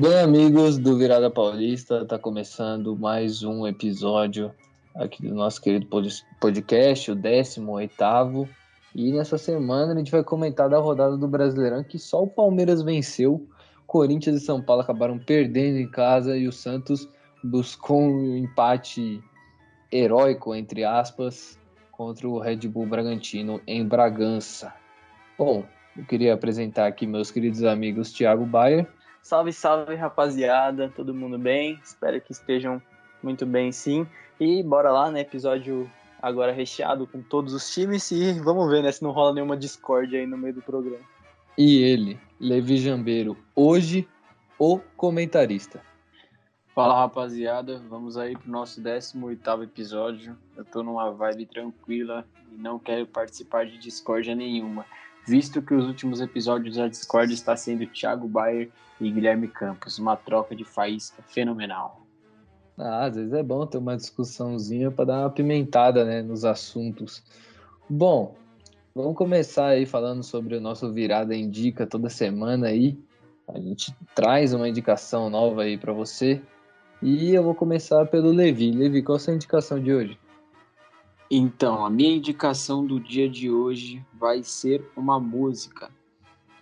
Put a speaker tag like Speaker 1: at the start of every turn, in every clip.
Speaker 1: Bem, amigos do Virada Paulista, está começando mais um episódio aqui do nosso querido podcast, o 18. E nessa semana a gente vai comentar da rodada do Brasileirão que só o Palmeiras venceu. Corinthians e São Paulo acabaram perdendo em casa e o Santos buscou um empate heróico, entre aspas, contra o Red Bull Bragantino em Bragança. Bom, eu queria apresentar aqui meus queridos amigos Thiago Bayer.
Speaker 2: Salve, salve, rapaziada, todo mundo bem? Espero que estejam muito bem, sim. E bora lá, né? Episódio agora recheado com todos os times e vamos ver, né? Se não rola nenhuma discórdia aí no meio do programa.
Speaker 1: E ele, Levi Jambeiro, hoje o comentarista.
Speaker 3: Fala rapaziada, vamos aí pro nosso 18 episódio. Eu tô numa vibe tranquila e não quero participar de discórdia nenhuma, visto que os últimos episódios da Discord está sendo Thiago Bayer e Guilherme Campos, uma troca de faísca fenomenal.
Speaker 1: Ah, às vezes é bom ter uma discussãozinha para dar uma pimentada né, nos assuntos. Bom, vamos começar aí falando sobre o nosso Virada Indica toda semana aí. A gente traz uma indicação nova aí para você. E eu vou começar pelo Levi. Levi, qual a sua indicação de hoje?
Speaker 3: Então, a minha indicação do dia de hoje vai ser uma música.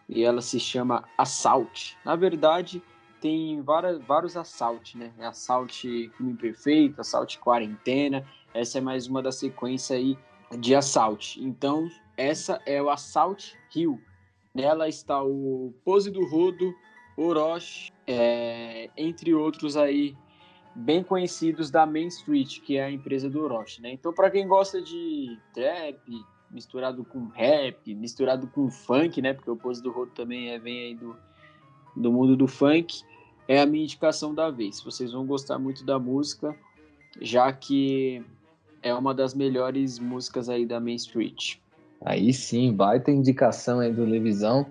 Speaker 3: E ela se chama Assault. Na verdade, tem várias, vários Assault, né? Assault Crime Perfeito, Assault Quarentena. Essa é mais uma da sequência aí de Assault. Então, essa é o Assault Rio. Nela está o Pose do Rodo, Orochi, é, entre outros aí bem conhecidos da Main Street, que é a empresa do Orochi, né? Então, para quem gosta de trap, misturado com rap, misturado com funk, né? Porque o Pose do Rodo também é, vem aí do, do mundo do funk, é a minha indicação da vez. Vocês vão gostar muito da música, já que é uma das melhores músicas aí da Main Street.
Speaker 1: Aí sim, baita indicação aí do Levisão.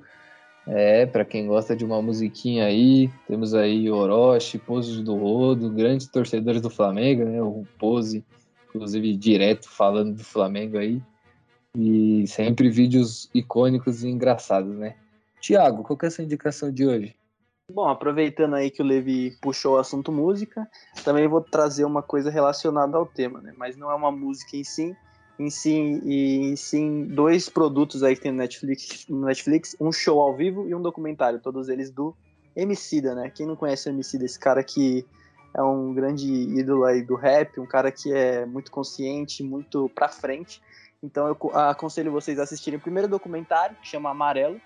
Speaker 1: É, para quem gosta de uma musiquinha aí, temos aí Orochi, Pose do Rodo, grandes torcedores do Flamengo, né? O Pose, inclusive, direto falando do Flamengo aí. E sempre vídeos icônicos e engraçados, né? Tiago, qual que é a sua indicação de hoje?
Speaker 2: Bom, aproveitando aí que o Levi puxou o assunto música, também vou trazer uma coisa relacionada ao tema, né? Mas não é uma música em si, em si, e sim dois produtos aí que tem no Netflix, no Netflix, um show ao vivo e um documentário, todos eles do Emicida, né? Quem não conhece o Emicida, esse cara que é um grande ídolo aí do rap, um cara que é muito consciente, muito pra frente. Então eu aconselho vocês a assistirem o primeiro documentário, que chama Amarelo,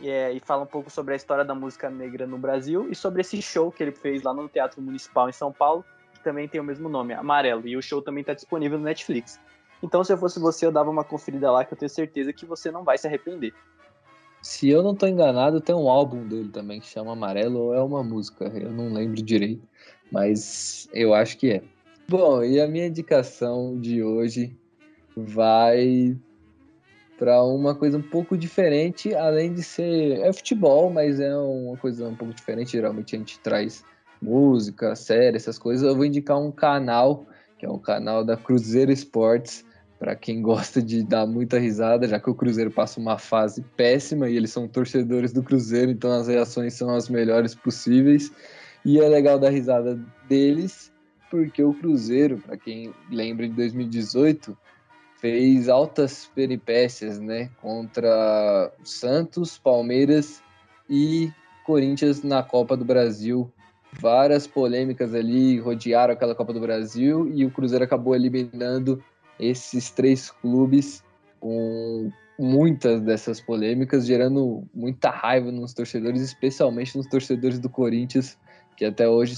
Speaker 2: e, é, e fala um pouco sobre a história da música negra no Brasil e sobre esse show que ele fez lá no Teatro Municipal em São Paulo, que também tem o mesmo nome, Amarelo. E o show também está disponível no Netflix. Então, se eu fosse você, eu dava uma conferida lá que eu tenho certeza que você não vai se arrepender.
Speaker 1: Se eu não estou enganado, tem um álbum dele também que chama Amarelo ou é uma música, eu não lembro direito, mas eu acho que é. Bom, e a minha indicação de hoje vai para uma coisa um pouco diferente, além de ser é futebol, mas é uma coisa um pouco diferente. Geralmente a gente traz música, série, essas coisas. Eu vou indicar um canal que é o canal da Cruzeiro Esportes para quem gosta de dar muita risada, já que o Cruzeiro passa uma fase péssima e eles são torcedores do Cruzeiro, então as reações são as melhores possíveis. E é legal dar risada deles, porque o Cruzeiro, para quem lembra de 2018, fez altas peripécias, né, contra Santos, Palmeiras e Corinthians na Copa do Brasil. Várias polêmicas ali rodearam aquela Copa do Brasil e o Cruzeiro acabou eliminando esses três clubes com muitas dessas polêmicas, gerando muita raiva nos torcedores, especialmente nos torcedores do Corinthians, que até hoje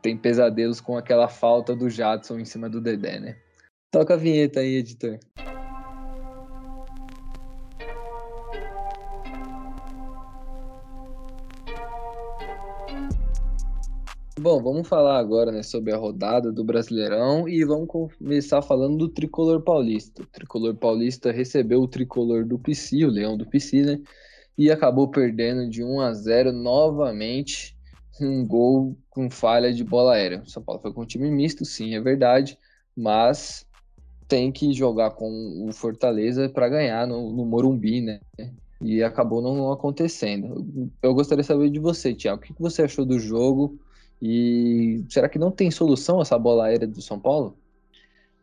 Speaker 1: tem pesadelos com aquela falta do Jadson em cima do Dedé, né? Toca a vinheta aí, editor. Bom, vamos falar agora né, sobre a rodada do Brasileirão e vamos começar falando do Tricolor Paulista. O Tricolor Paulista recebeu o Tricolor do PC, o Leão do PC, né? E acabou perdendo de 1 a 0 novamente, um gol com falha de bola aérea. O São Paulo foi com um time misto, sim, é verdade, mas tem que jogar com o Fortaleza para ganhar no, no, Morumbi, né? e acabou não acontecendo. Eu gostaria de saber de você, Tiago, o que você achou do jogo e será que não tem solução essa bola aérea do São Paulo?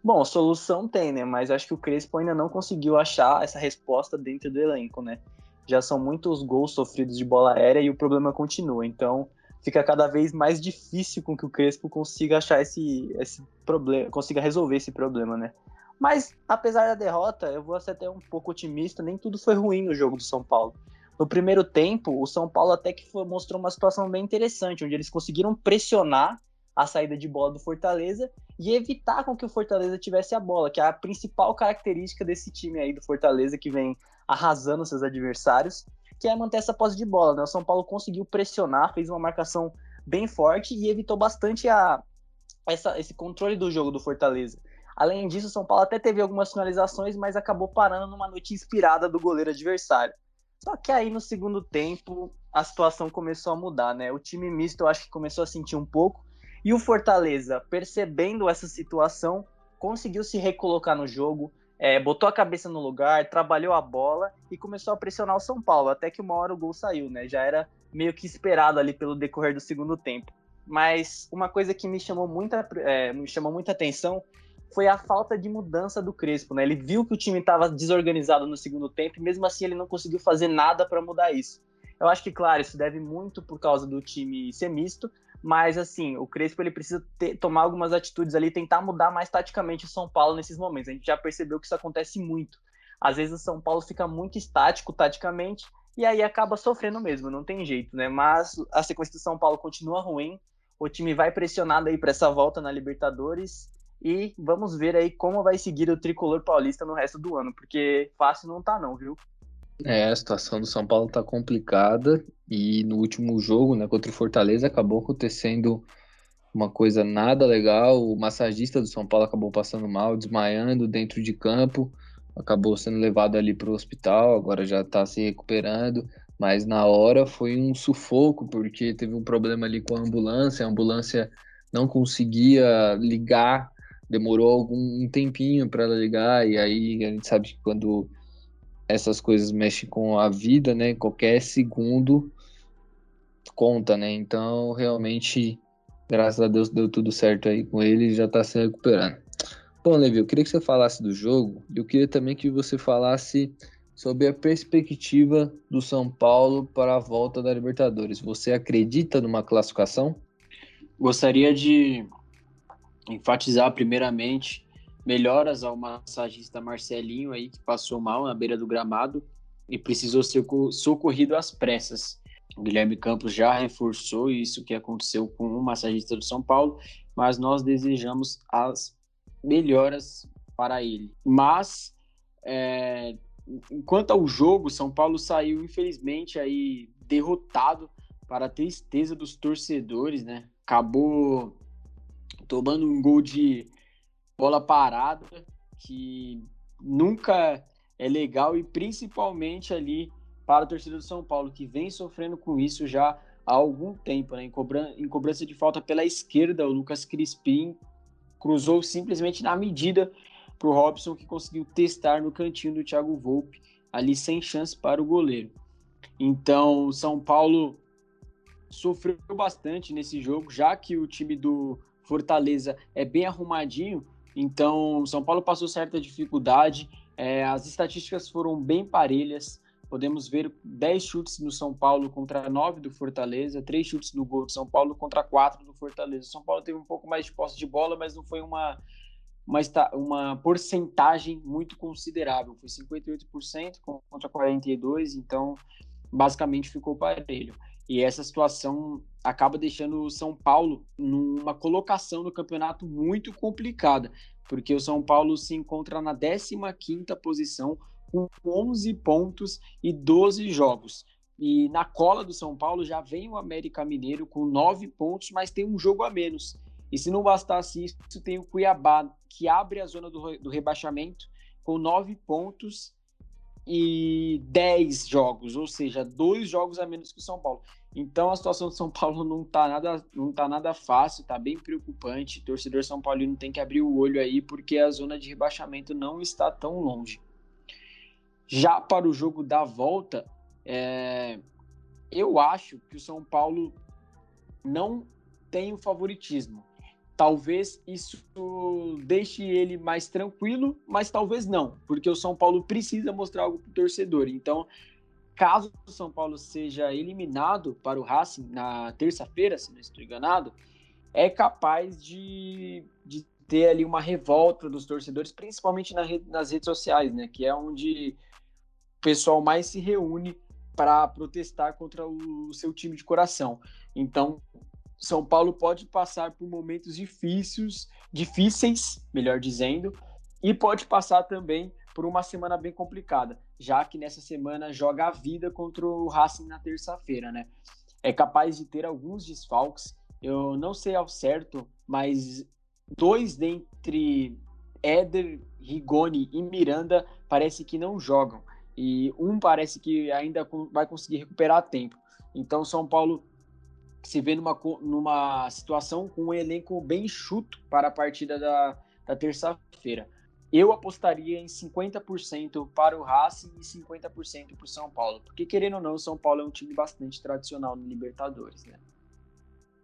Speaker 2: Bom, solução tem, né? Mas acho que o Crespo ainda não conseguiu achar essa resposta dentro do elenco, né? Já são muitos gols sofridos de bola aérea e o problema continua. Então, fica cada vez mais difícil com que o Crespo consiga achar esse, esse problema, consiga resolver esse problema, né? Mas, apesar da derrota, eu vou ser até um pouco otimista, nem tudo foi ruim no jogo do São Paulo. No primeiro tempo, o São Paulo até que foi, mostrou uma situação bem interessante, onde eles conseguiram pressionar a saída de bola do Fortaleza e evitar com que o Fortaleza tivesse a bola, que é a principal característica desse time aí do Fortaleza que vem arrasando seus adversários, que é manter essa posse de bola. Né? O São Paulo conseguiu pressionar, fez uma marcação bem forte e evitou bastante a, essa, esse controle do jogo do Fortaleza. Além disso, o São Paulo até teve algumas finalizações, mas acabou parando numa noite inspirada do goleiro adversário. Só que aí no segundo tempo a situação começou a mudar, né? O time misto eu acho que começou a sentir um pouco. E o Fortaleza, percebendo essa situação, conseguiu se recolocar no jogo, é, botou a cabeça no lugar, trabalhou a bola e começou a pressionar o São Paulo. Até que uma hora o gol saiu, né? Já era meio que esperado ali pelo decorrer do segundo tempo. Mas uma coisa que me chamou muita, é, me chamou muita atenção foi a falta de mudança do Crespo, né? Ele viu que o time estava desorganizado no segundo tempo e mesmo assim ele não conseguiu fazer nada para mudar isso. Eu acho que, claro, isso deve muito por causa do time ser misto, mas assim, o Crespo ele precisa ter, tomar algumas atitudes ali, tentar mudar mais taticamente o São Paulo nesses momentos. A gente já percebeu que isso acontece muito. Às vezes o São Paulo fica muito estático taticamente e aí acaba sofrendo mesmo, não tem jeito, né? Mas a sequência do São Paulo continua ruim. O time vai pressionado aí para essa volta na Libertadores e vamos ver aí como vai seguir o tricolor paulista no resto do ano, porque fácil não tá não, viu?
Speaker 1: É, a situação do São Paulo tá complicada e no último jogo, né, contra o Fortaleza, acabou acontecendo uma coisa nada legal. O massagista do São Paulo acabou passando mal, desmaiando dentro de campo, acabou sendo levado ali para o hospital, agora já está se recuperando. Mas na hora foi um sufoco, porque teve um problema ali com a ambulância, a ambulância não conseguia ligar demorou algum tempinho para ela ligar, e aí a gente sabe que quando essas coisas mexem com a vida, né, qualquer segundo conta, né? Então, realmente, graças a Deus deu tudo certo aí com ele e já tá se recuperando. Bom, Levi, eu queria que você falasse do jogo, eu queria também que você falasse sobre a perspectiva do São Paulo para a volta da Libertadores. Você acredita numa classificação?
Speaker 3: Gostaria de enfatizar primeiramente melhoras ao massagista Marcelinho aí que passou mal na beira do gramado e precisou ser socorrido às pressas. O Guilherme Campos já reforçou isso que aconteceu com o massagista do São Paulo, mas nós desejamos as melhoras para ele. Mas é, enquanto ao jogo, São Paulo saiu infelizmente aí derrotado para a tristeza dos torcedores, né? Acabou tomando um gol de bola parada, que nunca é legal e principalmente ali para a torcida do São Paulo, que vem sofrendo com isso já há algum tempo, né? Em, cobrança, em cobrança de falta pela esquerda, o Lucas Crispim cruzou simplesmente na medida para o Robson, que conseguiu testar no cantinho do Thiago Volpe, ali sem chance para o goleiro. Então, o São Paulo sofreu bastante nesse jogo, já que o time do Fortaleza é bem arrumadinho, então São Paulo passou certa dificuldade. É, as estatísticas foram bem parelhas. Podemos ver 10 chutes no São Paulo contra 9 do Fortaleza, 3 chutes no gol do São Paulo contra 4 do Fortaleza. O São Paulo teve um pouco mais de posse de bola, mas não foi uma, uma, uma porcentagem muito considerável. Foi 58% contra 42%, então basicamente ficou parelho. E essa situação acaba deixando o São Paulo numa colocação no campeonato muito complicada, porque o São Paulo se encontra na 15ª posição com 11 pontos e 12 jogos. E na cola do São Paulo já vem o América Mineiro com 9 pontos, mas tem um jogo a menos. E se não bastasse isso, tem o Cuiabá, que abre a zona do, do rebaixamento com 9 pontos e 10 jogos, ou seja, dois jogos a menos que o São Paulo. Então a situação do São Paulo não tá nada, não tá nada fácil, tá bem preocupante. O torcedor São Paulino tem que abrir o olho aí, porque a zona de rebaixamento não está tão longe. Já para o jogo da volta, é, eu acho que o São Paulo não tem o favoritismo. Talvez isso deixe ele mais tranquilo, mas talvez não, porque o São Paulo precisa mostrar algo para o torcedor. Então, caso o São Paulo seja eliminado para o Racing na terça-feira, se não estou enganado, é capaz de, de ter ali uma revolta dos torcedores, principalmente na nas redes sociais, né? Que é onde o pessoal mais se reúne para protestar contra o seu time de coração. Então, São Paulo pode passar por momentos difíceis, difíceis, melhor dizendo, e pode passar também por uma semana bem complicada, já que nessa semana joga a vida contra o Racing na terça-feira, né? É capaz de ter alguns desfalques. Eu não sei ao certo, mas dois dentre Éder, Rigoni e Miranda parece que não jogam. E um parece que ainda vai conseguir recuperar tempo. Então, São Paulo se vê numa, numa situação com um elenco bem chuto para a partida da, da terça-feira. Eu apostaria em 50% para o Racing e 50% para o São Paulo. Porque, querendo ou não, o São Paulo é um time bastante tradicional no Libertadores, né?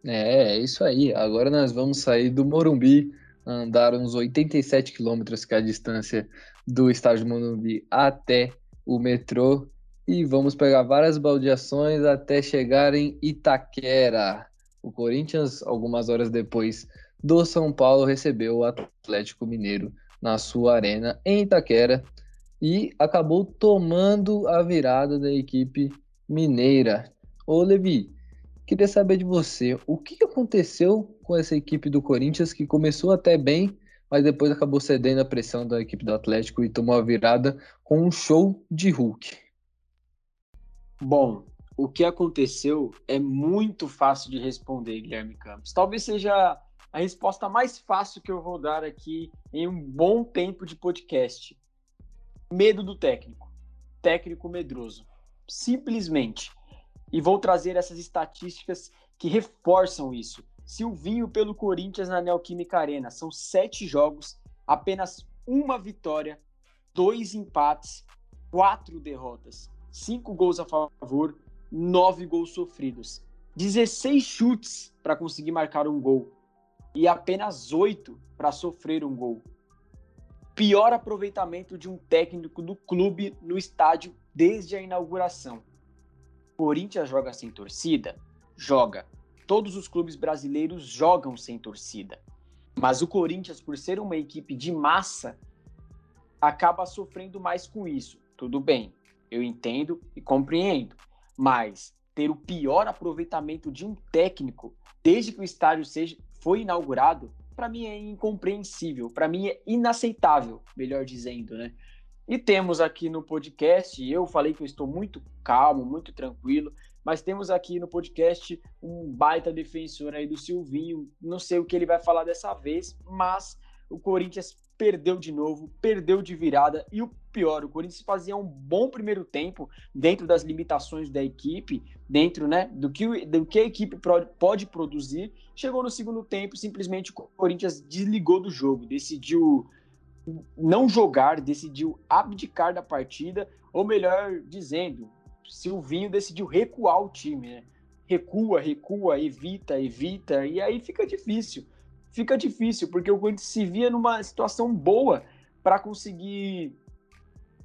Speaker 1: É, é isso aí. Agora nós vamos sair do Morumbi, andar uns 87 quilômetros, que é a distância do estádio Morumbi até o metrô e vamos pegar várias baldeações até chegar em Itaquera. O Corinthians, algumas horas depois do São Paulo, recebeu o Atlético Mineiro na sua arena em Itaquera e acabou tomando a virada da equipe mineira. Ô Levi, queria saber de você, o que aconteceu com essa equipe do Corinthians que começou até bem, mas depois acabou cedendo a pressão da equipe do Atlético e tomou a virada com um show de Hulk.
Speaker 3: Bom, o que aconteceu é muito fácil de responder, Guilherme Campos. Talvez seja a resposta mais fácil que eu vou dar aqui em um bom tempo de podcast. Medo do técnico. Técnico medroso. Simplesmente. E vou trazer essas estatísticas que reforçam isso. Silvinho pelo Corinthians na Neoquímica Arena. São sete jogos, apenas uma vitória, dois empates, quatro derrotas, cinco gols a favor, nove gols sofridos, 16 chutes para conseguir marcar um gol e apenas oito para sofrer um gol. Pior aproveitamento de um técnico do clube no estádio desde a inauguração. Corinthians joga sem torcida? Joga todos os clubes brasileiros jogam sem torcida. Mas o Corinthians, por ser uma equipe de massa, acaba sofrendo mais com isso. Tudo bem, eu entendo e compreendo. Mas ter o pior aproveitamento de um técnico desde que o estádio seja, foi inaugurado, para mim é incompreensível, para mim é inaceitável, melhor dizendo, né? E temos aqui no podcast, eu falei que eu estou muito calmo, muito tranquilo, mas temos aqui no podcast um baita defensor aí do Silvinho. Não sei o que ele vai falar dessa vez, mas o Corinthians perdeu de novo, perdeu de virada e o pior, o Corinthians fazia um bom primeiro tempo dentro das limitações da equipe, dentro, né, do que, do que a equipe pode produzir. Chegou no segundo tempo, simplesmente o Corinthians desligou do jogo, decidiu não jogar, decidiu abdicar da partida, ou melhor dizendo, Silvinho decidiu recuar o time, né? Recua, recua, evita, evita, e aí fica difícil. Fica difícil, porque o Corinthians se via numa situação boa para conseguir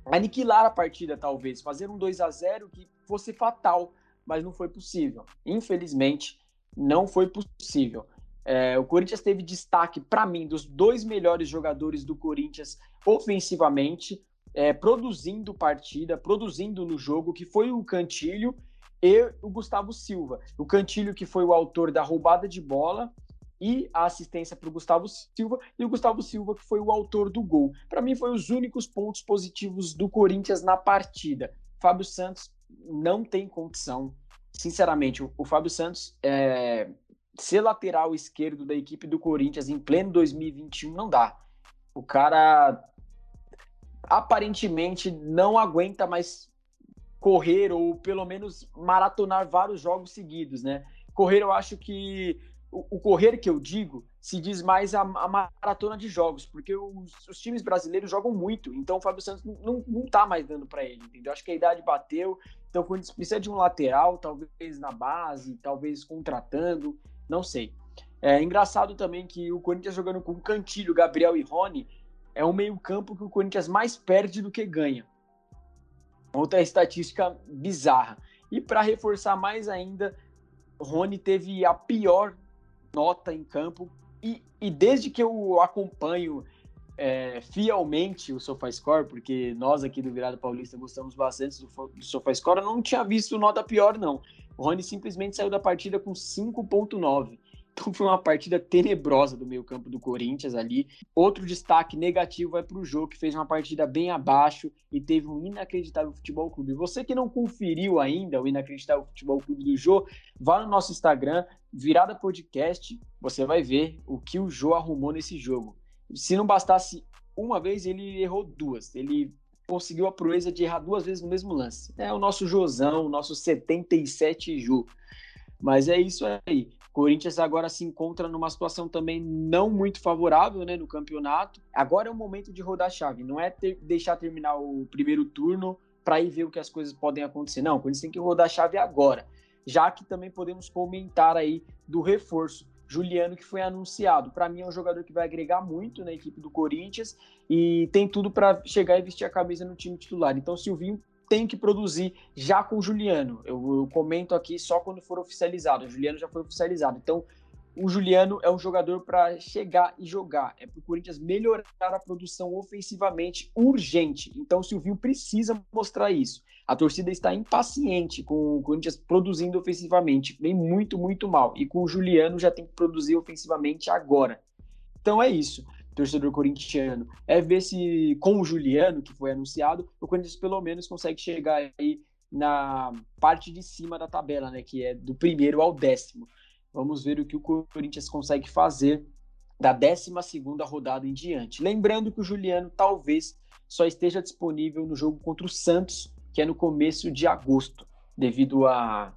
Speaker 3: aniquilar a partida, talvez, fazer um 2 a 0 que fosse fatal, mas não foi possível. Infelizmente, não foi possível. É, o Corinthians teve destaque, para mim, dos dois melhores jogadores do Corinthians ofensivamente é, produzindo partida, produzindo no jogo, que foi o Cantilho e o Gustavo Silva. O Cantilho, que foi o autor da roubada de bola e a assistência para o Gustavo Silva, e o Gustavo Silva, que foi o autor do gol. Para mim, foi os únicos pontos positivos do Corinthians na partida. Fábio Santos não tem condição. Sinceramente, o, Fábio Santos é, ser lateral esquerdo da equipe do Corinthians em pleno 2021 não dá. O cara aparentemente não aguenta mais correr ou pelo menos maratonar vários jogos seguidos, né? Correr, eu acho que o, correr que eu digo se diz mais a, a maratona de jogos, porque os, os, times brasileiros jogam muito, então o Fábio Santos não, não, tá mais dando para ele, entendeu? Acho que a idade bateu, então o Corinthians precisa de um lateral, talvez na base, talvez contratando, não sei. É engraçado também que o Corinthians jogando com Cantilho, Gabriel e Rony é um meio-campo que o Corinthians mais perde do que ganha. Outra estatística bizarra. E para reforçar mais ainda, Rony teve a pior nota em campo e, e desde que eu acompanho é, fielmente o SofaScore, porque nós aqui do Virado Paulista gostamos bastante do, do SofaScore, eu não tinha visto nota pior, não. O Rony simplesmente saiu da partida com 5.9. Então foi uma partida tenebrosa do meio campo do Corinthians ali. Outro destaque negativo é para o Jô, que fez uma partida bem abaixo e teve um inacreditável futebol clube. Você que não conferiu ainda o inacreditável futebol clube do Jô, vá no nosso Instagram, Virada Podcast, você vai ver o que o Jô arrumou nesse jogo. Se não bastasse uma vez, ele errou duas. Ele conseguiu a proeza de errar duas vezes no mesmo lance. É o nosso Josão, o nosso 77 Jô. Mas é isso aí. Corinthians agora se encontra numa situação também não muito favorável né, no campeonato. Agora é o momento de rodar a chave, não é ter, deixar terminar o primeiro turno para ir ver o que as coisas podem acontecer. Não, o Corinthians tem que rodar a chave agora. Já que também podemos comentar aí do reforço. Juliano, que foi anunciado. Para mim, é um jogador que vai agregar muito na equipe do Corinthians e tem tudo para chegar e vestir a camisa no time titular. Então, Silvinho tem que produzir já com o Juliano. Eu, eu, comento aqui só quando for oficializado. O Juliano já foi oficializado. Então, o Juliano é um jogador para chegar e jogar. É para o Corinthians melhorar a produção ofensivamente urgente. Então, o Silvinho precisa mostrar isso. A torcida está impaciente com o Corinthians produzindo ofensivamente. Vem muito, muito mal. E com o Juliano já tem que produzir ofensivamente agora. Então é isso torcedor corintiano, é ver se com o Juliano, que foi anunciado, o Corinthians pelo menos consegue chegar aí na parte de cima da tabela, né, que é do primeiro ao décimo. Vamos ver o que o Corinthians consegue fazer da décima segunda rodada em diante. Lembrando que o Juliano talvez só esteja disponível no jogo contra o Santos, que é no começo de agosto, devido a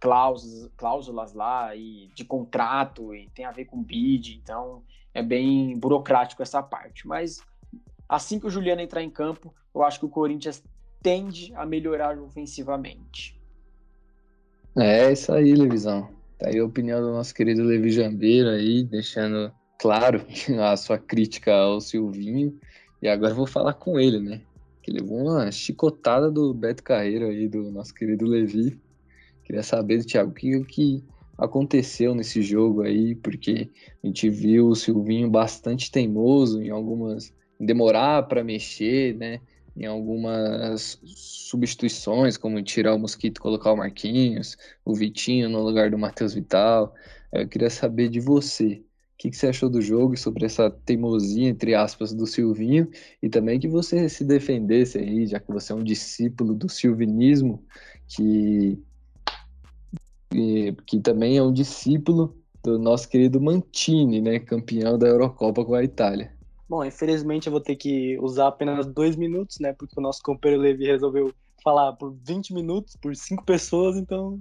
Speaker 3: cláusulas, cláusulas lá e de contrato e tem a ver com bid, então é bem burocrático essa parte. Mas assim que o Juliano entrar em campo, eu acho que o Corinthians tende a melhorar ofensivamente.
Speaker 1: É isso aí, Levisão. Tá aí a opinião do nosso querido Levi Jambeiro aí, deixando claro a sua crítica ao Silvinho. E agora vou falar com ele, né? Que levou uma chicotada do Beto Carreiro aí, do nosso querido Levi. Queria saber, Thiago, o que, que aconteceu nesse jogo aí, porque a gente viu o Silvinho bastante teimoso em algumas. Em demorar para mexer, né? Em algumas substituições, como tirar o Mosquito e colocar o Marquinhos, o Vitinho no lugar do Matheus Vital. Eu queria saber de você. O que, que, você achou do jogo e sobre essa teimosia, entre aspas, do Silvinho, e também que você se defendesse aí, já que você é um discípulo do silvinismo, que que também é um discípulo do nosso querido Mantini, né, campeão da Eurocopa com a Itália.
Speaker 2: Bom, infelizmente eu vou ter que usar apenas dois minutos, né, porque o nosso companheiro Levi resolveu falar por 20 minutos, por cinco pessoas, então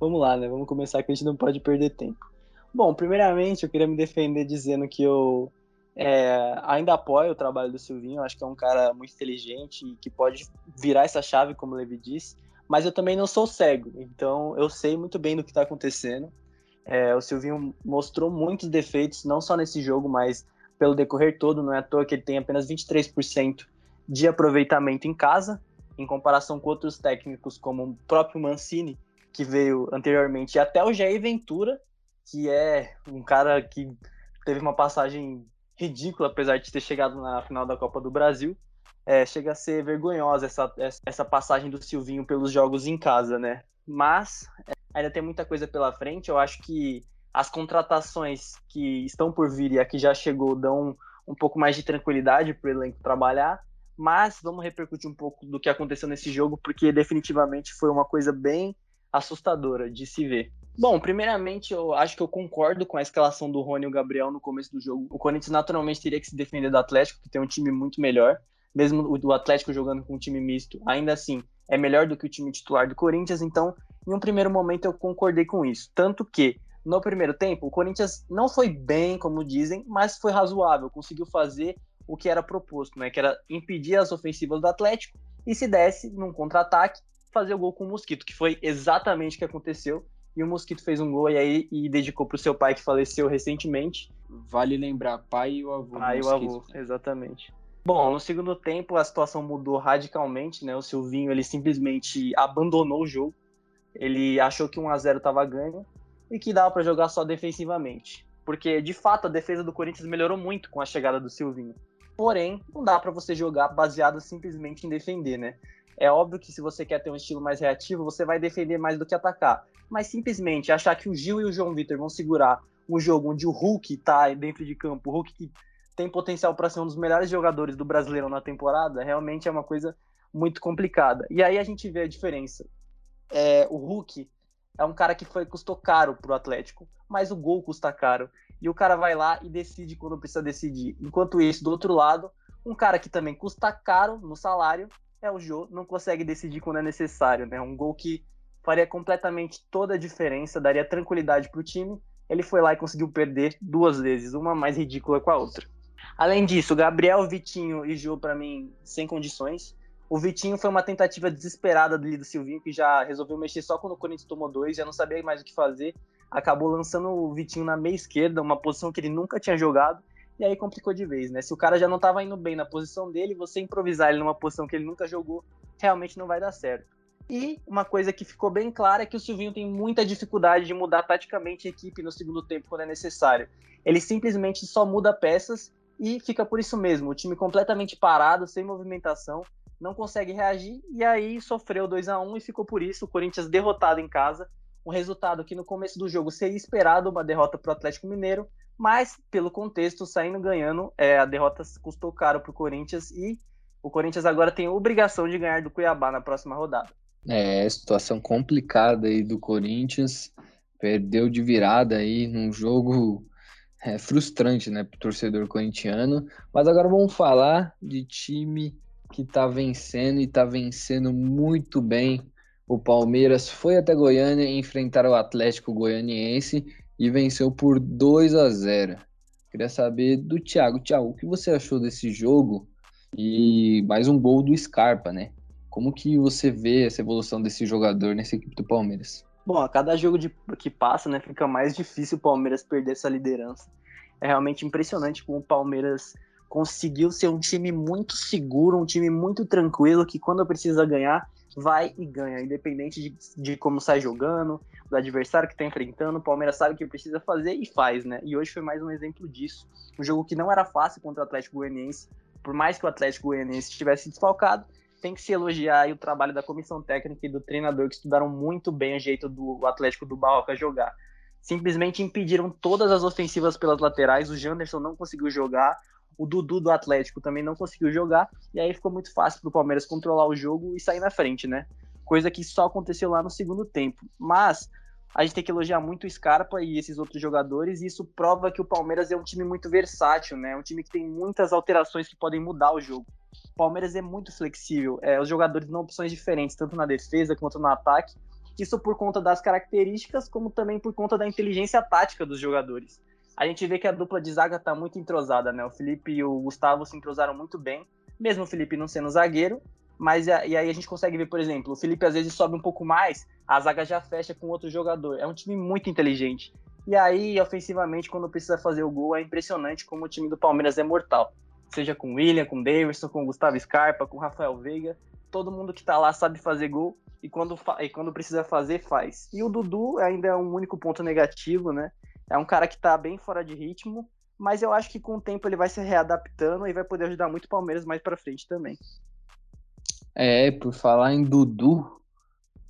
Speaker 2: vamos lá, né, vamos começar que a gente não pode perder tempo. Bom, primeiramente eu queria me defender dizendo que eu é, ainda apoio o trabalho do Silvinho, acho que é um cara muito inteligente e que pode virar essa chave, como o Levi disse, mas eu também não sou cego, então eu sei muito bem do que está acontecendo. É, o Silvinho mostrou muitos defeitos, não só nesse jogo, mas pelo decorrer todo. Não é à toa que ele tem apenas 23% de aproveitamento em casa, em comparação com outros técnicos, como o próprio Mancini, que veio anteriormente, e até o Jair Ventura, que é um cara que teve uma passagem ridícula, apesar de ter chegado na final da Copa do Brasil é, chega a ser vergonhosa essa, essa passagem do Silvinho pelos jogos em casa, né? Mas é, ainda tem muita coisa pela frente. Eu acho que as contratações que estão por vir e a que já chegou dão um pouco mais de tranquilidade para o elenco trabalhar. Mas vamos repercutir um pouco do que aconteceu nesse jogo, porque definitivamente foi uma coisa bem assustadora de se ver. Bom, primeiramente, eu acho que eu concordo com a escalação do Rony e o Gabriel no começo do jogo. O Corinthians naturalmente teria que se defender do Atlético, que tem um time muito melhor mesmo o Atlético jogando com um time misto, ainda assim é melhor do que o time titular do Corinthians, então em um primeiro momento eu concordei com isso. Tanto que no primeiro tempo, o Corinthians não foi bem, como dizem, mas foi razoável, conseguiu fazer o que era proposto, né? Que era impedir as ofensivas do Atlético e se desse num contra-ataque, fazer o gol com o Mosquito, que foi exatamente o que aconteceu. E o Mosquito fez um gol e aí e dedicou para o seu pai que faleceu recentemente.
Speaker 3: Vale lembrar, pai e o avô.
Speaker 2: Pai e o avô, exatamente. Bom, no segundo tempo a situação mudou radicalmente, né? O Silvinho ele simplesmente abandonou o jogo. Ele achou que 1 a 0 estava ganho e que dava para jogar só defensivamente. Porque de fato a defesa do Corinthians melhorou muito com a chegada do Silvinho. Porém, não dá para você jogar baseado simplesmente em defender, né? É óbvio que se você quer ter um estilo mais reativo, você vai defender mais do que atacar. Mas simplesmente achar que o Gil e o João Vitor vão segurar um jogo onde o Hulk tá dentro de campo, o Hulk que tem potencial para ser um dos melhores jogadores do Brasileiro na temporada, realmente é uma coisa muito complicada. E aí a gente vê a diferença. É, o Hulk é um cara que foi custou caro pro Atlético, mas o gol custa caro e o cara vai lá e decide quando precisa decidir. Enquanto isso, do outro lado, um cara que também custa caro no salário é o Jô, não consegue decidir quando é necessário, né? Um gol que faria completamente toda a diferença, daria tranquilidade para o time. Ele foi lá e conseguiu perder duas vezes, uma mais ridícula com a outra. Além disso, Gabriel, Vitinho e Jô, para mim, sem condições. O Vitinho foi uma tentativa desesperada do Silvinho, que já resolveu mexer só quando o Corinthians tomou dois, já não sabia mais o que fazer acabou lançando o Vitinho na meia esquerda, uma posição que ele nunca tinha jogado, e aí complicou de vez, né? Se o cara já não estava indo bem na posição dele, você improvisar ele numa posição que ele nunca jogou, realmente não vai dar certo. E uma coisa que ficou bem clara é que o Silvinho tem muita dificuldade de mudar taticamente a equipe no segundo tempo quando é necessário. Ele simplesmente só muda peças e fica por isso mesmo. O time completamente parado, sem movimentação, não consegue reagir e aí sofreu 2 a 1 e ficou por isso. O Corinthians derrotado em casa um resultado que no começo do jogo seria esperado uma derrota para o Atlético Mineiro, mas pelo contexto, saindo ganhando, é, a derrota custou caro para o Corinthians e o Corinthians agora tem a obrigação de ganhar do Cuiabá na próxima rodada.
Speaker 1: É, situação complicada aí do Corinthians, perdeu de virada aí num jogo é, frustrante, né, para o torcedor corintiano. Mas agora vamos falar de time que está vencendo e está vencendo muito bem o Palmeiras foi até Goiânia enfrentar o Atlético Goianiense e venceu por 2 a 0. Queria saber do Thiago. Thiago, o que você achou desse jogo? E mais um gol do Scarpa, né? Como que você vê essa evolução desse jogador nessa equipe do Palmeiras?
Speaker 2: Bom, a cada jogo de, que passa, né, fica mais difícil o Palmeiras perder essa liderança. É realmente impressionante como o Palmeiras conseguiu ser um time muito seguro, um time muito tranquilo, que quando precisa ganhar, vai e ganha, independente de, de como sai jogando, do adversário que está enfrentando, o Palmeiras sabe o que precisa fazer e faz, né? E hoje foi mais um exemplo disso. Um jogo que não era fácil contra o Atlético Goianiense, por mais que o Atlético Goianiense estivesse desfalcado, tem que se elogiar o trabalho da comissão técnica e do treinador que estudaram muito bem o jeito do Atlético do Barroca jogar. Simplesmente impediram todas as ofensivas pelas laterais, o Janderson não conseguiu jogar, o Dudu do Atlético também não conseguiu jogar, e aí ficou muito fácil para o Palmeiras controlar o jogo e sair na frente, né? Coisa que só aconteceu lá no segundo tempo. Mas a gente tem que elogiar muito o Scarpa e esses outros jogadores, e isso prova que o Palmeiras é um time muito versátil, né? Um time que tem muitas alterações que podem mudar o jogo. Palmeiras é muito flexível, é, os jogadores dão opções diferentes, tanto na defesa quanto no ataque. Isso por conta das características, como também por conta da inteligência tática dos jogadores a gente vê que a dupla de zaga tá muito entrosada, né? O Felipe e o Gustavo se entrosaram muito bem, mesmo o Felipe não sendo zagueiro, mas e aí a gente consegue ver, por exemplo, o Felipe às vezes sobe um pouco mais, a zaga já fecha com outro jogador. É um time muito inteligente. E aí, ofensivamente, quando precisa fazer o gol, é impressionante como o time do Palmeiras é mortal. Seja com William, com Davidson, com Gustavo Scarpa, com Rafael Veiga, todo mundo que tá lá sabe fazer gol e quando, e quando precisa fazer, faz. E o Dudu ainda é um único ponto negativo, né? É um cara que está bem fora de ritmo, mas eu acho que com o tempo ele vai se readaptando e vai poder ajudar muito o Palmeiras mais para frente também.
Speaker 1: É, por falar em Dudu,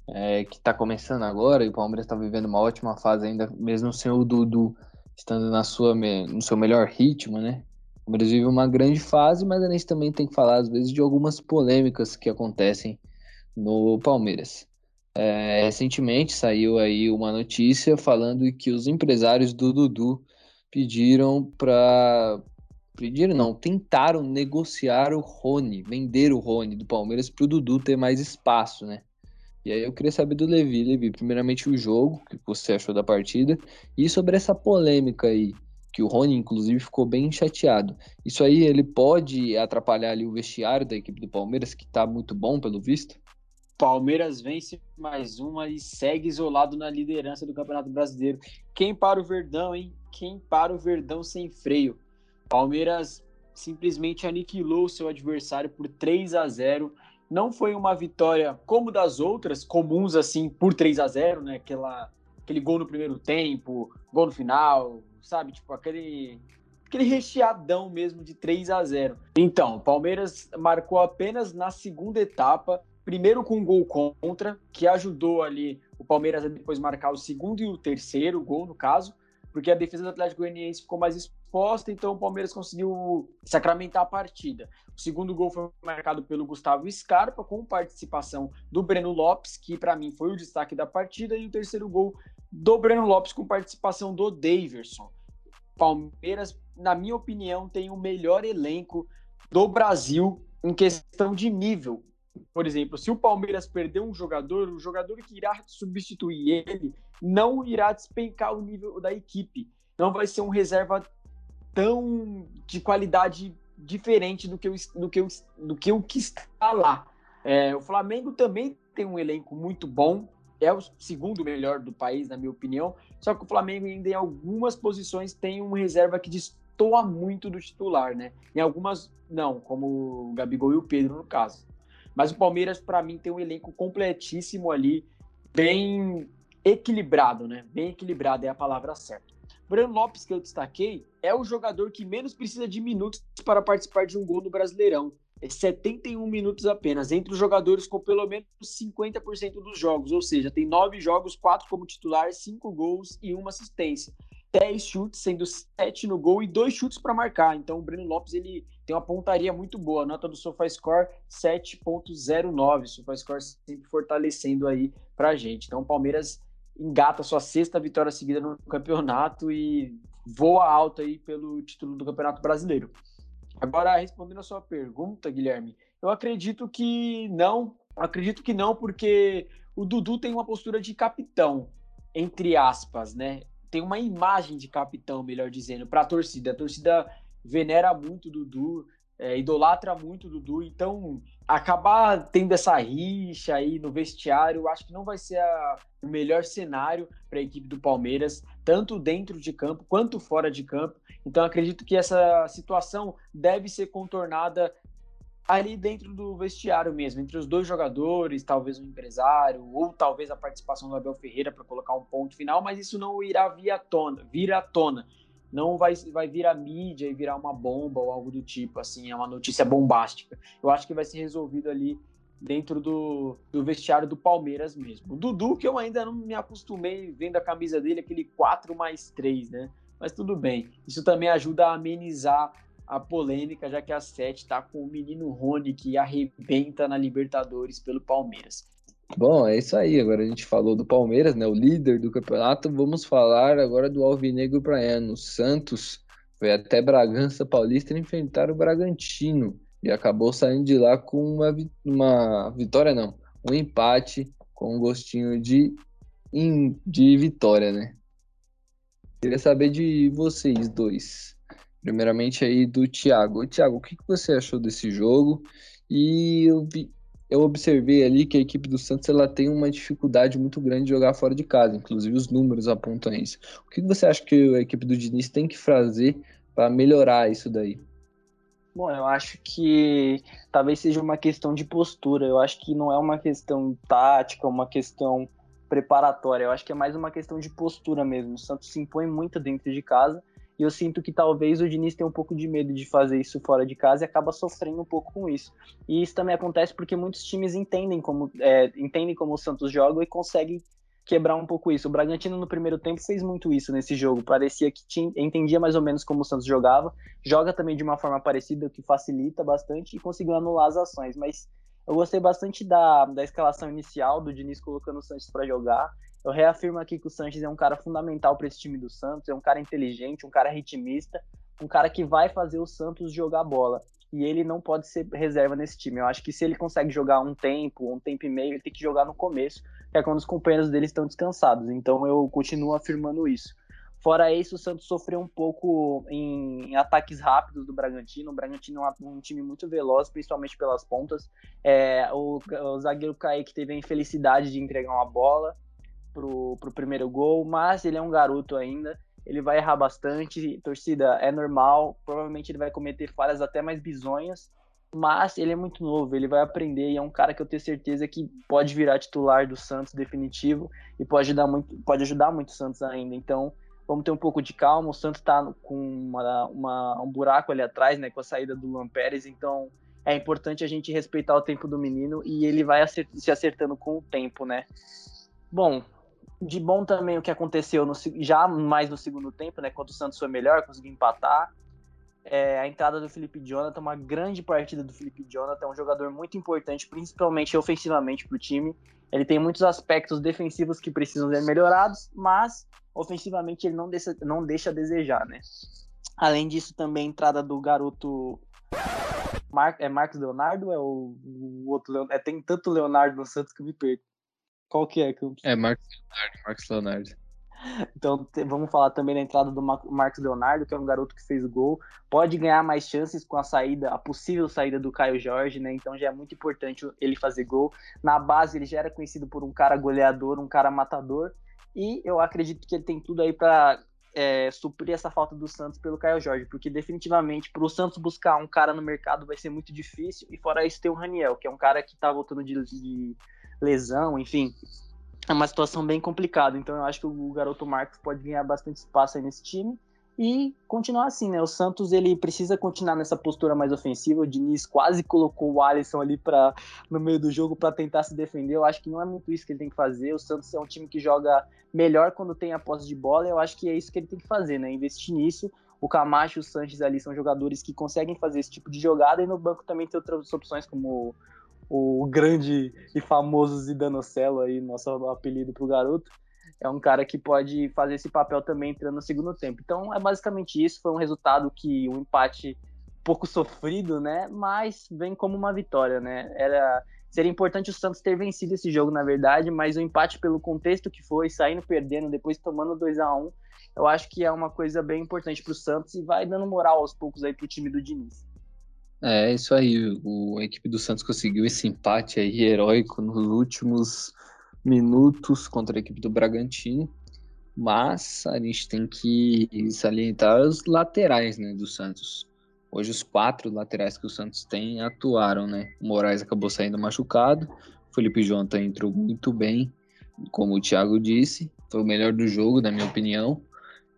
Speaker 1: é, que está começando agora, e o Palmeiras está vivendo uma ótima fase ainda, mesmo sem o Dudu estando na sua, no seu melhor ritmo, né? O Palmeiras vive uma grande fase, mas a gente também tem que falar, às vezes, de algumas polêmicas que acontecem no Palmeiras. É, recentemente saiu aí uma notícia falando que os empresários do Dudu pediram para pediram não, tentaram negociar o Rony, vender o Rony do Palmeiras para o Dudu ter mais espaço, né? E aí eu queria saber do Levi, Levi, primeiramente o jogo, o que você achou da partida, e sobre essa polêmica aí, que o Rony, inclusive, ficou bem chateado. Isso aí, ele pode atrapalhar ali o vestiário da equipe do Palmeiras, que tá muito bom, pelo visto?
Speaker 3: Palmeiras vence mais uma e segue isolado na liderança do Campeonato Brasileiro. Quem para o Verdão, hein? Quem para o Verdão sem freio? Palmeiras simplesmente aniquilou seu adversário por 3 a 0 não foi uma vitória como das outras, comuns assim, por 3 a 0 né? Aquela, aquele gol no primeiro tempo, gol no final, sabe? Tipo, aquele, aquele recheadão mesmo de 3 a 0 Então, o Palmeiras marcou apenas na segunda etapa, primeiro com um gol contra, que ajudou ali o Palmeiras a depois marcar o segundo e o terceiro gol, no caso, porque a defesa do Atlético Goianiense ficou mais exposta, então o Palmeiras conseguiu sacramentar a partida. O segundo gol foi marcado pelo Gustavo Scarpa, com participação do Breno Lopes, que para mim foi o destaque da partida, e o terceiro gol do Breno Lopes com participação do Daverson. Palmeiras, na minha opinião, tem o melhor elenco do Brasil em questão de nível. Por exemplo, se o Palmeiras perder um jogador, o jogador que irá substituir ele não irá despencar o nível da equipe. Não vai ser um reserva tão de qualidade diferente do que o, do que do que, o que está lá. É, o Flamengo também tem um elenco muito bom, é o segundo melhor do país, na minha opinião. Só que o Flamengo ainda em algumas posições tem um reserva que destoa muito do titular, né? Em algumas, não, como o Gabigol e o Pedro, no caso. Mas o Palmeiras, para mim, tem um elenco completíssimo ali, bem equilibrado, né? Bem equilibrado é a palavra certa. Breno Lopes, que eu destaquei, é o jogador que menos precisa de minutos para participar de um gol no Brasileirão. É 71 minutos apenas, entre os jogadores com pelo menos 50% dos jogos, ou seja, tem nove jogos, quatro como titular, cinco gols e uma assistência. 10 chutes, sendo 7 no gol e dois chutes para marcar. Então o Breno Lopes ele tem uma pontaria muito boa. Nota do SofaScore 7.09. SofaScore sempre fortalecendo aí para a gente. Então o Palmeiras engata sua sexta vitória seguida no campeonato e voa alto aí pelo título do Campeonato Brasileiro. Agora, respondendo a sua pergunta, Guilherme, eu acredito que não. Acredito que não, porque o Dudu tem uma postura de capitão, entre aspas, né? Tem uma imagem de capitão, melhor dizendo, para a torcida. A torcida venera muito o Dudu, é, idolatra muito o Dudu, então acabar tendo essa rixa aí no vestiário, acho que não vai ser a, o melhor cenário para a equipe do Palmeiras, tanto dentro de campo quanto fora de campo. Então acredito que essa situação deve ser contornada ali dentro do vestiário mesmo, entre os dois jogadores, talvez um empresário, ou talvez a participação do Abel Ferreira para colocar um ponto final, mas isso não irá vir tona, vir à tona não vai, vai vir a mídia e virar uma bomba ou algo do tipo, assim, é uma notícia bombástica. Eu acho que vai ser resolvido ali dentro do, do vestiário do Palmeiras mesmo. O Dudu, que eu ainda não me acostumei vendo a camisa dele, aquele 4 mais 3, né? Mas tudo bem. Isso também ajuda a amenizar a polêmica, já que a 7 tá com o menino Rony que arrebenta na Libertadores pelo Palmeiras.
Speaker 1: Bom, é isso aí. Agora a gente falou do Palmeiras, né, o líder do campeonato. Vamos falar agora do Alvinegro Praiano. Santos foi até Bragança Paulista enfrentar o Bragantino e acabou saindo de lá com uma, uma vitória, não, um empate com um gostinho de, de vitória, né? Queria saber de vocês dois. Primeiramente aí do Thiago. Thiago, o que você achou desse jogo? E eu vi, eu observei ali que a equipe do Santos ela tem uma dificuldade muito grande de jogar fora de casa, inclusive os números apontam isso. O que você acha que a equipe do Diniz tem que fazer para melhorar isso daí?
Speaker 2: Bom, eu acho que talvez seja uma questão de postura. Eu acho que não é uma questão tática, uma questão preparatória. Eu acho que é mais uma questão de postura mesmo. O Santos se impõe muito dentro de casa e eu sinto que talvez o Diniz tenha um pouco de medo de fazer isso fora de casa e acaba sofrendo um pouco com isso. E isso também acontece porque muitos times entendem como, é, entendem como o Santos joga e conseguem quebrar um pouco isso. O Bragantino no primeiro tempo fez muito isso nesse jogo. Parecia que tinha, entendia mais ou menos como o Santos jogava. Joga também de uma forma parecida, o que facilita bastante e conseguiu anular as ações. Mas eu gostei bastante da, da escalação inicial do Diniz colocando o Santos para jogar. Eu reafirmo aqui que o Sanches é um cara fundamental para esse time do Santos, é um cara inteligente, um cara ritmista, um cara que vai fazer o Santos jogar bola. e ele não pode ser reserva nesse time. Eu acho que se ele consegue jogar um tempo, um tempo e meio, ele tem que jogar no começo, que é quando os companheiros dele estão descansados. Então eu continuo afirmando isso. Fora isso, o Santos sofreu um pouco em, em ataques rápidos do Bragantino. O Bragantino é um, um time muito veloz, principalmente pelas pontas. É, o, o, zagueiro Kaique teve a infelicidade de entregar uma bola pro, pro primeiro gol, mas ele é um garoto ainda. Ele vai errar bastante, torcida é normal. Provavelmente ele vai cometer falhas até mais bizonhas, mas ele é muito novo, ele vai aprender e é um cara que eu tenho certeza que pode virar titular do Santos definitivo e pode ajudar muito, pode ajudar muito o Santos ainda. Então, vamos ter um pouco de calma. O Santos está com uma, uma, um buraco ali atrás, né, com a saída do Luan Pérez, então é importante a gente respeitar o tempo do menino e ele vai acert se acertando com o tempo, né. Bom, de bom também o que aconteceu no, já mais no segundo tempo, né, quando o Santos foi melhor, conseguiu empatar. É, a entrada do Felipe Jonathan, uma grande partida do Felipe Jonathan, é um jogador muito importante, principalmente ofensivamente para o time. Ele tem muitos aspectos defensivos que precisam ser melhorados, mas ofensivamente ele não deixa, não deixa a desejar, né? Além disso, também a entrada do garoto Mar é Marcos Leonardo é o, o outro é, tem tanto Leonardo no Santos que me perco. Qual que é, Campos?
Speaker 1: É Marcos Leonardo, Marcos Leonardo.
Speaker 2: Então vamos falar também da entrada do Marcos Leonardo, que é um garoto que fez gol, pode ganhar mais chances com a saída, a possível saída do Caio Jorge, né? Então já é muito importante ele fazer gol. Na base ele já era conhecido por um cara goleador, um cara matador, e eu acredito que ele tem tudo aí para é, suprir essa falta do Santos pelo Caio Jorge, porque definitivamente para o Santos buscar um cara no mercado vai ser muito difícil, e fora isso tem o Raniel, que é um cara que tá voltando de, de lesão, enfim, é uma situação bem complicada. Então eu acho que o garoto Marcos pode ganhar bastante espaço aí nesse time e continuar assim, né? O Santos ele precisa continuar nessa postura mais ofensiva. O Diniz quase colocou o Alisson ali para no meio do jogo para tentar se defender. Eu acho que não é muito isso que ele tem que fazer. O Santos é um time que joga melhor quando tem a posse de bola. Eu acho que é isso que ele tem que fazer, né? Investir nisso. O Camacho e o Sanches ali são jogadores que conseguem fazer esse tipo de jogada e no banco também tem outras opções como o grande e famoso Zidanocelo aí, nosso apelido pro garoto, é um cara que pode fazer esse papel também entrando no segundo tempo. Então é basicamente isso, foi um resultado que um empate pouco sofrido, né, mas vem como uma vitória, né? Era seria importante o Santos ter vencido esse jogo, na verdade, mas o empate pelo contexto que foi, saindo perdendo, depois tomando 2 a 1 eu acho que é uma coisa bem importante para o Santos e vai dando moral aos poucos aí para o time do Diniz.
Speaker 1: É, isso aí. O, a equipe do Santos conseguiu esse empate aí heróico nos últimos minutos contra a equipe do Bragantino. Mas a gente tem que salientar os laterais né, do Santos. Hoje os quatro laterais que o Santos tem atuaram, né? O Moraes acabou saindo machucado. O Felipe Jonathan entrou muito bem, como o Thiago disse. Foi o melhor do jogo, na minha opinião.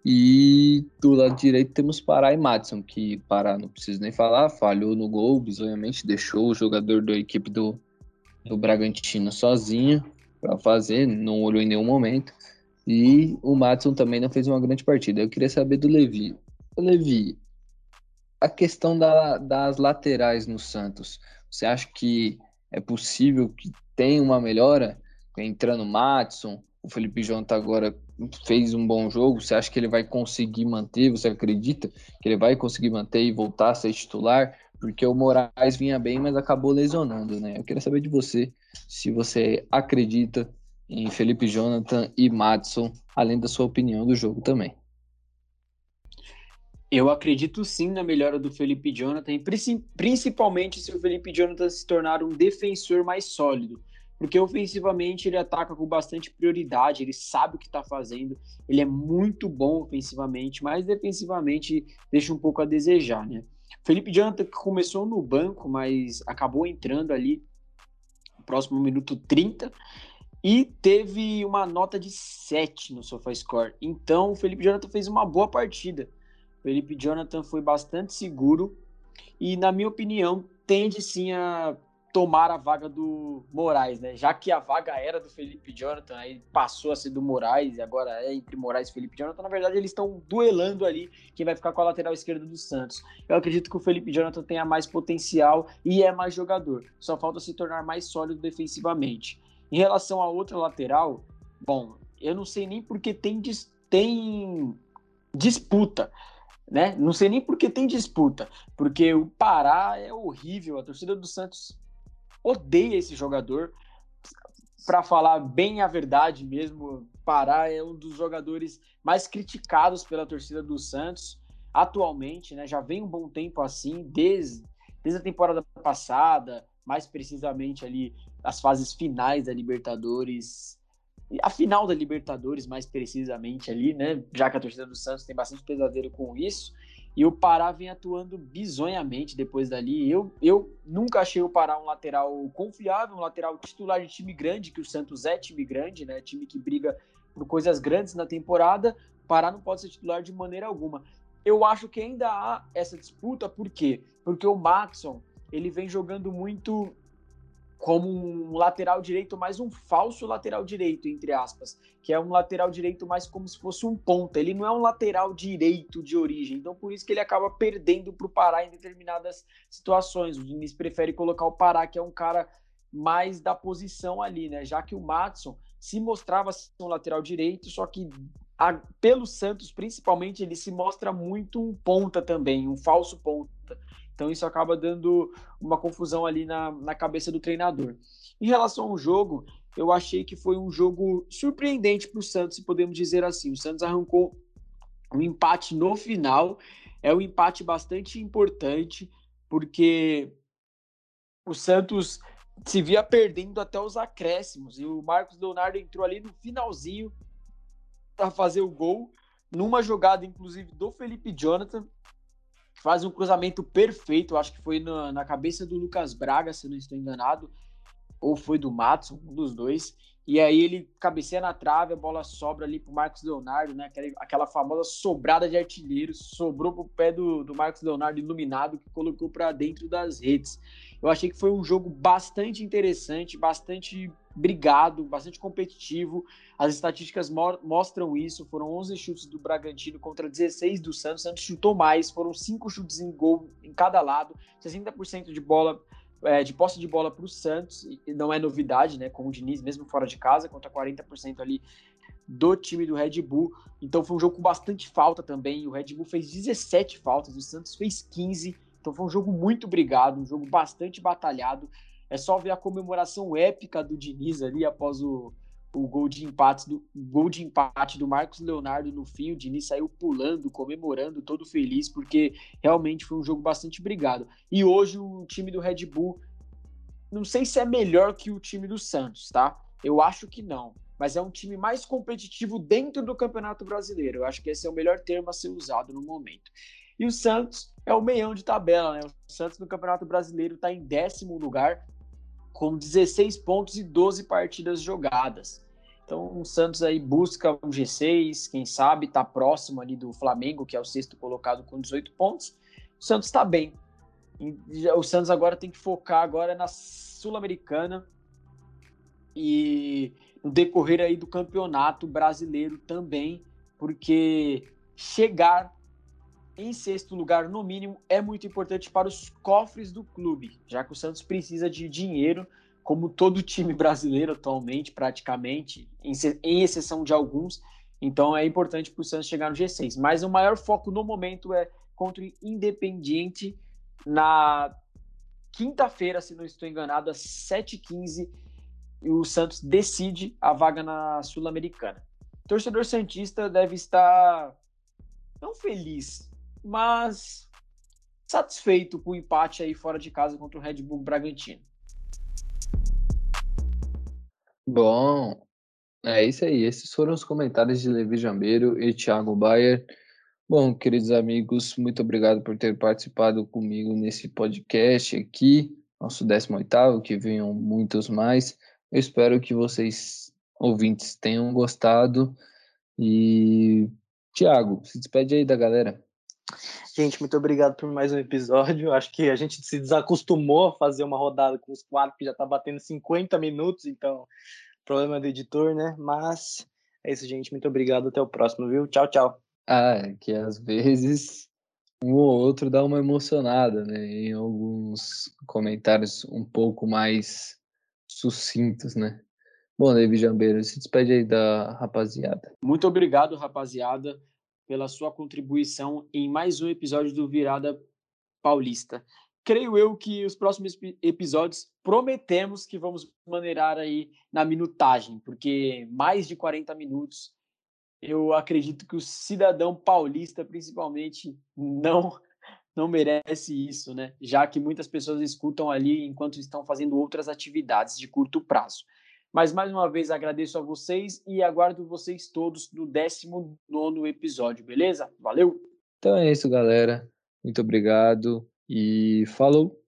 Speaker 1: E do lado direito temos Pará e Madison, que Pará não preciso nem falar, falhou no gol, obviamente deixou o jogador da equipe do, do Bragantino sozinho para fazer, não olhou em nenhum momento. E o Madison também não fez uma grande partida. Eu queria saber do Levi. O Levi, a questão da, das laterais no Santos, você acha que é possível que tenha uma melhora? Entrando Madison, o Felipe Jonathan agora fez um bom jogo, você acha que ele vai conseguir manter? Você acredita que ele vai conseguir manter e voltar a ser titular? Porque o Moraes vinha bem, mas acabou lesionando, né? Eu queria saber de você se você acredita em Felipe Jonathan e Madison, além da sua opinião do jogo também.
Speaker 3: Eu acredito sim na melhora do Felipe Jonathan, principalmente se o Felipe Jonathan se tornar um defensor mais sólido porque ofensivamente ele ataca com bastante prioridade, ele sabe o que está fazendo, ele é muito bom ofensivamente, mas defensivamente deixa um pouco a desejar, né? Felipe Jonathan começou no banco, mas acabou entrando ali no próximo minuto 30 e teve uma nota de 7 no SofaScore. Então, o Felipe Jonathan fez uma boa partida. O Felipe Jonathan foi bastante seguro e, na minha opinião, tende sim a tomar a vaga do Moraes, né? Já que a vaga era do Felipe Jonathan, aí passou a ser do Moraes e agora é entre Moraes e Felipe Jonathan. Na verdade, eles estão duelando ali quem vai ficar com a lateral esquerda do Santos. Eu acredito que o Felipe Jonathan tenha mais potencial e é mais jogador. Só falta se tornar mais sólido defensivamente. Em relação à outra lateral, bom, eu não sei nem porque tem, tem disputa né? Não sei nem porque tem disputa, porque o Pará é horrível, a torcida do Santos odeia esse jogador. Para falar bem a verdade mesmo, Pará é um dos jogadores mais criticados pela torcida do Santos atualmente, né? Já vem um bom tempo assim, desde, desde a temporada passada, mais precisamente ali as fases finais da Libertadores, a final da Libertadores mais precisamente ali, né? Já que a torcida do Santos tem bastante pesadelo com isso. E o Pará vem atuando bizonhamente depois dali. Eu, eu nunca achei o Pará um lateral confiável, um lateral titular de time grande, que o Santos é time grande, né? Time que briga por coisas grandes na temporada. O Pará não pode ser titular de maneira alguma. Eu acho que ainda há essa disputa, por quê? Porque o Maxson, ele vem jogando muito como um lateral direito, mais um falso lateral direito, entre aspas, que é um lateral direito mais como se fosse um ponta. Ele não é um lateral direito de origem, então por isso que ele acaba perdendo para o Pará em determinadas situações. O Diniz prefere colocar o Pará, que é um cara mais da posição ali, né? Já que o Matson se mostrava um lateral direito, só que a, pelo Santos, principalmente, ele se mostra muito um ponta também, um falso ponta. Então isso acaba dando uma confusão ali na, na cabeça do treinador. Em relação ao jogo, eu achei que foi um jogo surpreendente para o Santos, se podemos dizer assim. O Santos arrancou um empate no final. É um empate bastante importante, porque o Santos se via perdendo até os acréscimos. E o Marcos Leonardo entrou ali no finalzinho para fazer o gol, numa jogada, inclusive, do Felipe Jonathan faz um cruzamento perfeito, acho que foi na, na, cabeça do Lucas Braga, se não estou enganado, ou foi do Matson, um dos dois. E aí ele cabeceia na trave, a bola sobra ali pro Marcos Leonardo, né? Aquela, aquela famosa sobrada de artilheiro, sobrou pro pé do, do Marcos Leonardo iluminado, que colocou para dentro das redes. Eu achei que foi um jogo bastante interessante, bastante brigado, bastante competitivo. As estatísticas mo mostram isso. Foram 11 chutes do Bragantino contra 16 do Santos. Santos chutou mais, foram 5 chutes em gol em cada lado, 60% de bola. É, de posse de bola para o Santos, e não é novidade, né? Com o Diniz, mesmo fora de casa, contra 40% ali do time do Red Bull. Então foi um jogo com bastante falta também. O Red Bull fez 17 faltas, o Santos fez 15. Então foi um jogo muito brigado, um jogo bastante batalhado. É só ver a comemoração épica do Diniz ali após o, o gol de empate do gol de empate do Marcos Leonardo no fim. O Diniz saiu pulando, comemorando, todo feliz, porque realmente foi um jogo bastante brigado. E hoje o time do Red Bull, não sei se é melhor que o time do Santos, tá? Eu acho que não. Mas é um time mais competitivo dentro do Campeonato Brasileiro. Eu acho que esse é o melhor termo a ser usado no momento. E o Santos é o meião de tabela, né? O Santos no Campeonato Brasileiro está em décimo lugar, com 16 pontos e 12 partidas jogadas. Então o Santos aí busca um G6, quem sabe está próximo ali do Flamengo, que é o sexto colocado com 18 pontos. O Santos está bem. O Santos agora tem que focar agora na Sul-Americana e no decorrer aí do campeonato brasileiro também, porque chegar em sexto lugar, no mínimo, é muito importante para os cofres do clube, já que o Santos precisa de dinheiro, como todo time brasileiro atualmente, praticamente, em, exceção de alguns. Então é importante para o Santos chegar no G6. Mas o maior foco no momento é contra o Independiente na quinta-feira, se não estou enganado, às 7h15, e o Santos decide a vaga na Sul-Americana. Torcedor Santista deve estar não feliz, mas satisfeito com o empate aí fora de casa contra o Red Bull Bragantino.
Speaker 1: Bom, é isso aí. Esses foram os comentários de Levi Jambeiro e Thiago Bayer. Bom, queridos amigos, muito obrigado por ter participado comigo nesse podcast aqui, nosso 18º, que venham muitos mais. Eu espero que vocês, ouvintes, tenham gostado. E, Thiago, se despede aí da galera.
Speaker 2: Gente, muito obrigado por mais um episódio. Acho que a gente se desacostumou a fazer uma rodada com os quatro, que já tá batendo 50 minutos, então, problema do editor, né? Mas é isso, gente. Muito obrigado. Até o próximo, viu? Tchau, tchau.
Speaker 1: Ah, é que às vezes um ou outro dá uma emocionada, né? Em alguns comentários um pouco mais sucintos, né? Bom, David Jambeiro, se despede aí da rapaziada.
Speaker 3: Muito obrigado, rapaziada pela sua contribuição em mais um episódio do Virada Paulista. Creio eu que os próximos episódios prometemos que vamos maneirar aí na minutagem, porque mais de 40 minutos eu acredito que o cidadão paulista, principalmente, não não merece isso, né? Já que muitas pessoas escutam ali enquanto estão fazendo outras atividades de curto prazo. Mas mais uma vez agradeço a vocês e aguardo vocês todos no 19 episódio, beleza? Valeu!
Speaker 1: Então é isso, galera. Muito obrigado e falou!